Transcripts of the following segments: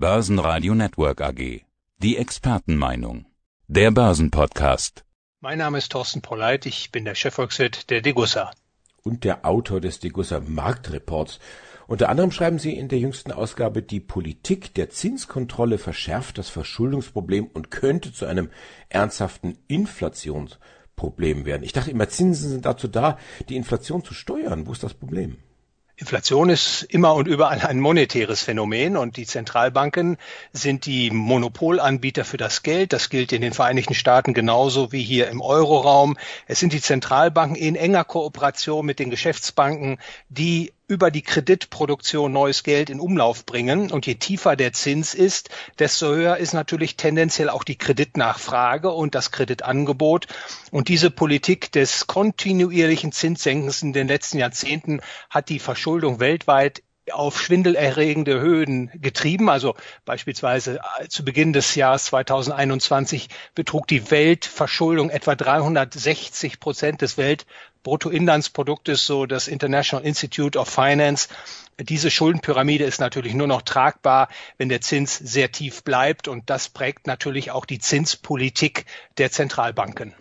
Börsenradio Network AG. Die Expertenmeinung. Der Börsenpodcast. Mein Name ist Thorsten Polleit, ich bin der Chefvolkswirt der Degussa. Und der Autor des Degussa Marktreports. Unter anderem schreiben Sie in der jüngsten Ausgabe, die Politik der Zinskontrolle verschärft das Verschuldungsproblem und könnte zu einem ernsthaften Inflationsproblem werden. Ich dachte immer, Zinsen sind dazu da, die Inflation zu steuern. Wo ist das Problem? Inflation ist immer und überall ein monetäres Phänomen und die Zentralbanken sind die Monopolanbieter für das Geld. Das gilt in den Vereinigten Staaten genauso wie hier im Euroraum. Es sind die Zentralbanken in enger Kooperation mit den Geschäftsbanken, die über die Kreditproduktion neues Geld in Umlauf bringen. Und je tiefer der Zins ist, desto höher ist natürlich tendenziell auch die Kreditnachfrage und das Kreditangebot. Und diese Politik des kontinuierlichen Zinssenkens in den letzten Jahrzehnten hat die Verschuldung weltweit auf schwindelerregende Höhen getrieben. Also beispielsweise äh, zu Beginn des Jahres 2021 betrug die Weltverschuldung etwa 360 Prozent des Weltbruttoinlandsproduktes, so das International Institute of Finance. Diese Schuldenpyramide ist natürlich nur noch tragbar, wenn der Zins sehr tief bleibt und das prägt natürlich auch die Zinspolitik der Zentralbanken.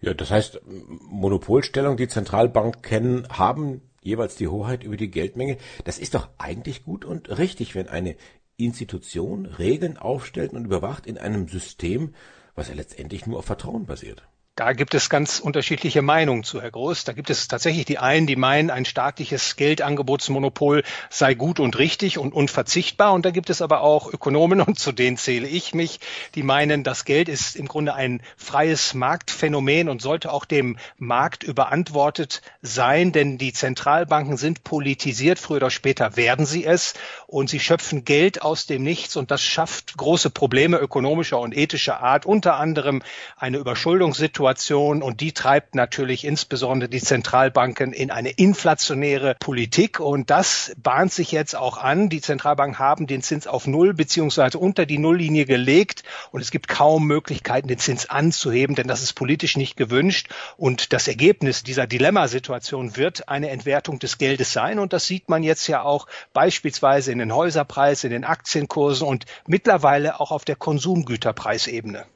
Ja, das heißt, Monopolstellung, die Zentralbanken haben jeweils die Hoheit über die Geldmenge. Das ist doch eigentlich gut und richtig, wenn eine Institution Regeln aufstellt und überwacht in einem System, was ja letztendlich nur auf Vertrauen basiert. Da gibt es ganz unterschiedliche Meinungen zu, Herr Groß. Da gibt es tatsächlich die einen, die meinen, ein staatliches Geldangebotsmonopol sei gut und richtig und unverzichtbar. Und da gibt es aber auch Ökonomen, und zu denen zähle ich mich, die meinen, das Geld ist im Grunde ein freies Marktphänomen und sollte auch dem Markt überantwortet sein, denn die Zentralbanken sind politisiert, früher oder später werden sie es, und sie schöpfen Geld aus dem Nichts und das schafft große Probleme ökonomischer und ethischer Art, unter anderem eine Überschuldungssituation Situation und die treibt natürlich insbesondere die Zentralbanken in eine inflationäre Politik und das bahnt sich jetzt auch an. Die Zentralbanken haben den Zins auf Null beziehungsweise unter die Nulllinie gelegt und es gibt kaum Möglichkeiten, den Zins anzuheben, denn das ist politisch nicht gewünscht und das Ergebnis dieser Dilemmasituation wird eine Entwertung des Geldes sein und das sieht man jetzt ja auch beispielsweise in den Häuserpreisen, in den Aktienkursen und mittlerweile auch auf der Konsumgüterpreisebene.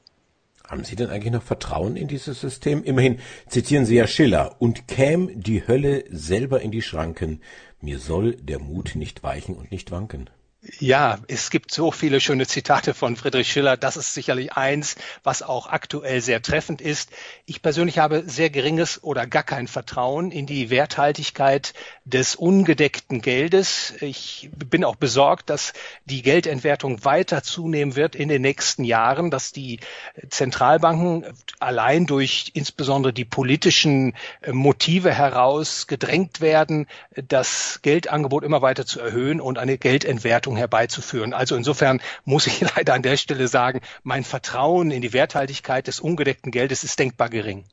Haben Sie denn eigentlich noch Vertrauen in dieses System? Immerhin zitieren Sie ja Schiller und käm die Hölle selber in die Schranken, mir soll der Mut nicht weichen und nicht wanken. Ja, es gibt so viele schöne Zitate von Friedrich Schiller. Das ist sicherlich eins, was auch aktuell sehr treffend ist. Ich persönlich habe sehr geringes oder gar kein Vertrauen in die Werthaltigkeit des ungedeckten Geldes. Ich bin auch besorgt, dass die Geldentwertung weiter zunehmen wird in den nächsten Jahren, dass die Zentralbanken allein durch insbesondere die politischen Motive heraus gedrängt werden, das Geldangebot immer weiter zu erhöhen und eine Geldentwertung herbeizuführen. Also insofern muss ich leider an der Stelle sagen, mein Vertrauen in die Werthaltigkeit des ungedeckten Geldes ist denkbar gering.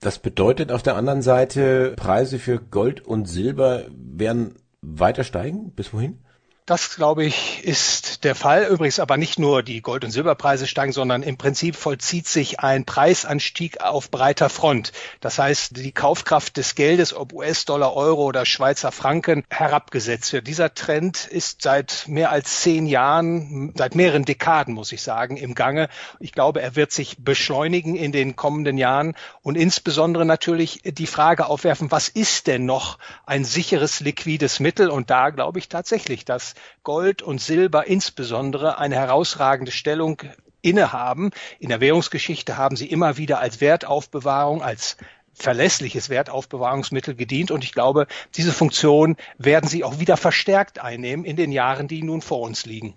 Das bedeutet auf der anderen Seite, Preise für Gold und Silber werden weiter steigen? Bis wohin? Das, glaube ich, ist der Fall. Übrigens aber nicht nur die Gold- und Silberpreise steigen, sondern im Prinzip vollzieht sich ein Preisanstieg auf breiter Front. Das heißt, die Kaufkraft des Geldes, ob US-Dollar, Euro oder Schweizer Franken, herabgesetzt wird. Dieser Trend ist seit mehr als zehn Jahren, seit mehreren Dekaden, muss ich sagen, im Gange. Ich glaube, er wird sich beschleunigen in den kommenden Jahren und insbesondere natürlich die Frage aufwerfen, was ist denn noch ein sicheres liquides Mittel? Und da glaube ich tatsächlich, dass Gold und Silber insbesondere eine herausragende Stellung innehaben. In der Währungsgeschichte haben sie immer wieder als Wertaufbewahrung, als verlässliches Wertaufbewahrungsmittel gedient. Und ich glaube, diese Funktion werden sie auch wieder verstärkt einnehmen in den Jahren, die nun vor uns liegen.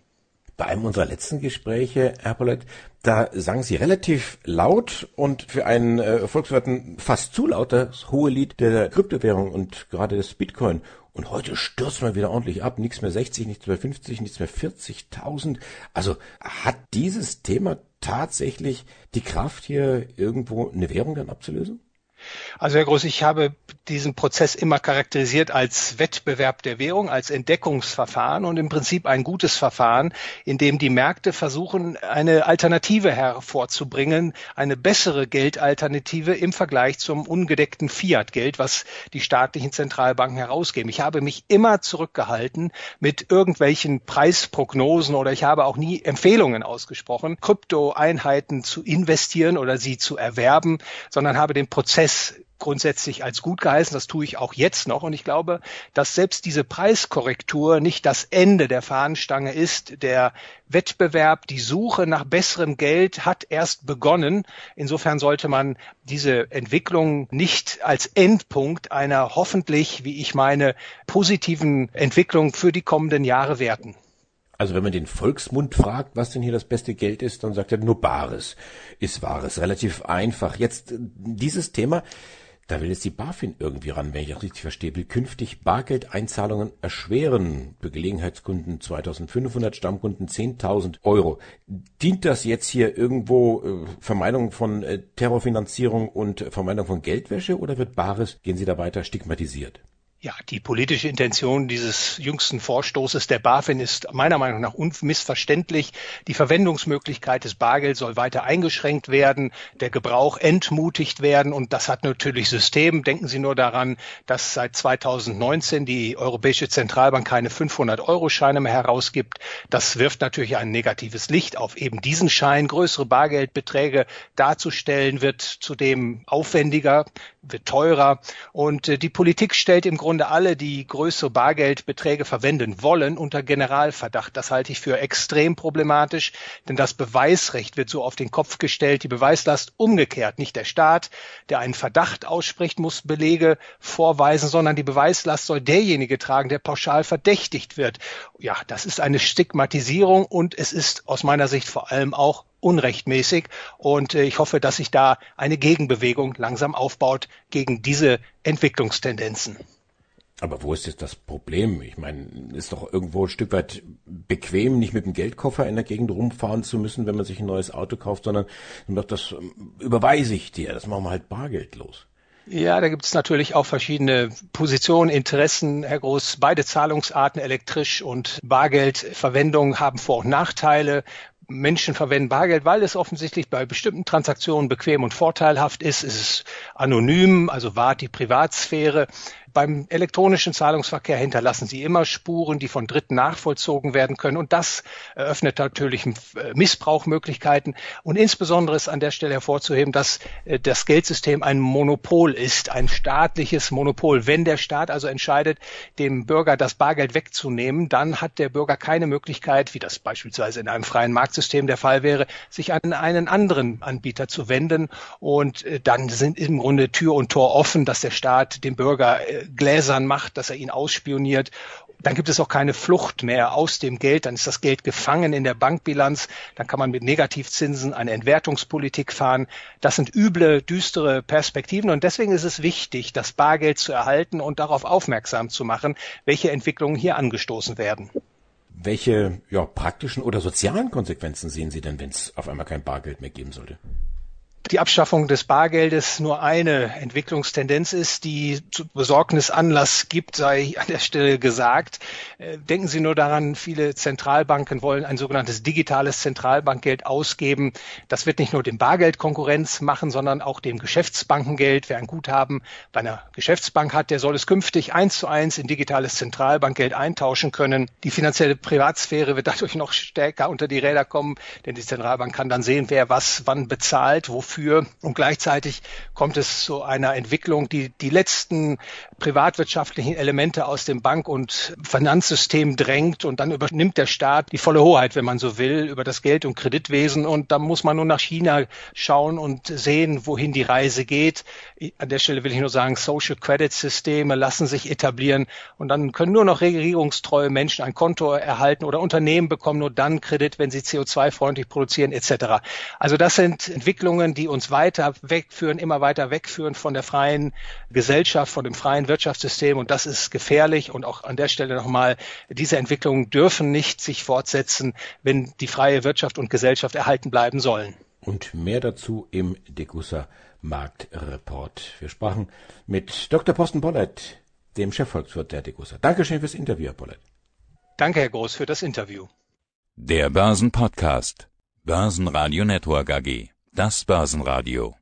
Bei einem unserer letzten Gespräche, Herr Pollett, da sagen Sie relativ laut und für einen äh, Volkswirten fast zu laut das hohe Lied der Kryptowährung und gerade des Bitcoin. Und heute stürzt man wieder ordentlich ab. Nichts mehr 60, nichts mehr 50, nichts mehr 40.000. Also hat dieses Thema tatsächlich die Kraft, hier irgendwo eine Währung dann abzulösen? Also Herr Groß, ich habe diesen Prozess immer charakterisiert als Wettbewerb der Währung, als Entdeckungsverfahren und im Prinzip ein gutes Verfahren, in dem die Märkte versuchen, eine Alternative hervorzubringen, eine bessere Geldalternative im Vergleich zum ungedeckten Fiat-Geld, was die staatlichen Zentralbanken herausgeben. Ich habe mich immer zurückgehalten mit irgendwelchen Preisprognosen oder ich habe auch nie Empfehlungen ausgesprochen, Kryptoeinheiten zu investieren oder sie zu erwerben, sondern habe den Prozess grundsätzlich als gut geheißen. Das tue ich auch jetzt noch. Und ich glaube, dass selbst diese Preiskorrektur nicht das Ende der Fahnenstange ist. Der Wettbewerb, die Suche nach besserem Geld hat erst begonnen. Insofern sollte man diese Entwicklung nicht als Endpunkt einer hoffentlich, wie ich meine, positiven Entwicklung für die kommenden Jahre werten. Also wenn man den Volksmund fragt, was denn hier das beste Geld ist, dann sagt er nur Bares ist Wahres. Relativ einfach. Jetzt dieses Thema da will jetzt die BaFin irgendwie ran, wenn ich das richtig verstehe, will künftig Bargeldeinzahlungen erschweren. Für Gelegenheitskunden 2500, Stammkunden 10.000 Euro. Dient das jetzt hier irgendwo äh, Vermeidung von äh, Terrorfinanzierung und Vermeidung von Geldwäsche oder wird Bares, gehen Sie da weiter, stigmatisiert? Ja, die politische Intention dieses jüngsten Vorstoßes der BaFin ist meiner Meinung nach unmissverständlich. Die Verwendungsmöglichkeit des Bargelds soll weiter eingeschränkt werden, der Gebrauch entmutigt werden und das hat natürlich System. Denken Sie nur daran, dass seit 2019 die Europäische Zentralbank keine 500-Euro-Scheine mehr herausgibt. Das wirft natürlich ein negatives Licht auf eben diesen Schein. Größere Bargeldbeträge darzustellen wird zudem aufwendiger, wird teurer und äh, die Politik stellt im Grunde Grunde alle, die größere Bargeldbeträge verwenden wollen, unter Generalverdacht. Das halte ich für extrem problematisch, denn das Beweisrecht wird so auf den Kopf gestellt, die Beweislast umgekehrt. Nicht der Staat, der einen Verdacht ausspricht, muss Belege vorweisen, sondern die Beweislast soll derjenige tragen, der pauschal verdächtigt wird. Ja, das ist eine Stigmatisierung und es ist aus meiner Sicht vor allem auch unrechtmäßig. Und äh, ich hoffe, dass sich da eine Gegenbewegung langsam aufbaut gegen diese Entwicklungstendenzen. Aber wo ist jetzt das Problem? Ich meine, ist doch irgendwo ein Stück weit bequem, nicht mit dem Geldkoffer in der Gegend rumfahren zu müssen, wenn man sich ein neues Auto kauft, sondern das ähm, überweise ich dir, das machen wir halt bargeldlos. Ja, da gibt es natürlich auch verschiedene Positionen, Interessen, Herr Groß. Beide Zahlungsarten, elektrisch und Bargeldverwendung, haben Vor- und Nachteile. Menschen verwenden Bargeld, weil es offensichtlich bei bestimmten Transaktionen bequem und vorteilhaft ist. Es ist anonym, also wahrt die Privatsphäre. Beim elektronischen Zahlungsverkehr hinterlassen sie immer Spuren, die von Dritten nachvollzogen werden können. Und das eröffnet natürlich äh, Missbrauchmöglichkeiten. Und insbesondere ist an der Stelle hervorzuheben, dass äh, das Geldsystem ein Monopol ist, ein staatliches Monopol. Wenn der Staat also entscheidet, dem Bürger das Bargeld wegzunehmen, dann hat der Bürger keine Möglichkeit, wie das beispielsweise in einem freien Marktsystem der Fall wäre, sich an einen anderen Anbieter zu wenden. Und äh, dann sind im Grunde Tür und Tor offen, dass der Staat dem Bürger gläsern macht, dass er ihn ausspioniert. Dann gibt es auch keine Flucht mehr aus dem Geld, dann ist das Geld gefangen in der Bankbilanz, dann kann man mit Negativzinsen eine Entwertungspolitik fahren. Das sind üble, düstere Perspektiven und deswegen ist es wichtig, das Bargeld zu erhalten und darauf aufmerksam zu machen, welche Entwicklungen hier angestoßen werden. Welche ja, praktischen oder sozialen Konsequenzen sehen Sie denn, wenn es auf einmal kein Bargeld mehr geben sollte? Die Abschaffung des Bargeldes nur eine Entwicklungstendenz ist, die zu Besorgnis Anlass gibt, sei an der Stelle gesagt. Äh, denken Sie nur daran, viele Zentralbanken wollen ein sogenanntes digitales Zentralbankgeld ausgeben. Das wird nicht nur dem Bargeld Konkurrenz machen, sondern auch dem Geschäftsbankengeld. Wer ein Guthaben bei einer Geschäftsbank hat, der soll es künftig eins zu eins in digitales Zentralbankgeld eintauschen können. Die finanzielle Privatsphäre wird dadurch noch stärker unter die Räder kommen, denn die Zentralbank kann dann sehen, wer was wann bezahlt, wofür dafür. Und gleichzeitig kommt es zu einer Entwicklung, die die letzten privatwirtschaftlichen Elemente aus dem Bank- und Finanzsystem drängt. Und dann übernimmt der Staat die volle Hoheit, wenn man so will, über das Geld- und Kreditwesen. Und da muss man nur nach China schauen und sehen, wohin die Reise geht. An der Stelle will ich nur sagen, Social Credit Systeme lassen sich etablieren. Und dann können nur noch regierungstreue Menschen ein Konto erhalten oder Unternehmen bekommen nur dann Kredit, wenn sie CO2-freundlich produzieren etc. Also das sind Entwicklungen, die uns weiter wegführen, immer weiter wegführen von der freien Gesellschaft, von dem freien Wirtschaftssystem. Und das ist gefährlich. Und auch an der Stelle nochmal, diese Entwicklungen dürfen nicht sich fortsetzen, wenn die freie Wirtschaft und Gesellschaft erhalten bleiben sollen. Und mehr dazu im Degussa Marktreport. Wir sprachen mit Dr. Posten Bollert, dem Chefvolkswirt der Degussa. Dankeschön fürs Interview, Herr Bollert. Danke, Herr Groß, für das Interview. Der Börsenpodcast. Börsenradio Network AG. Das Börsenradio.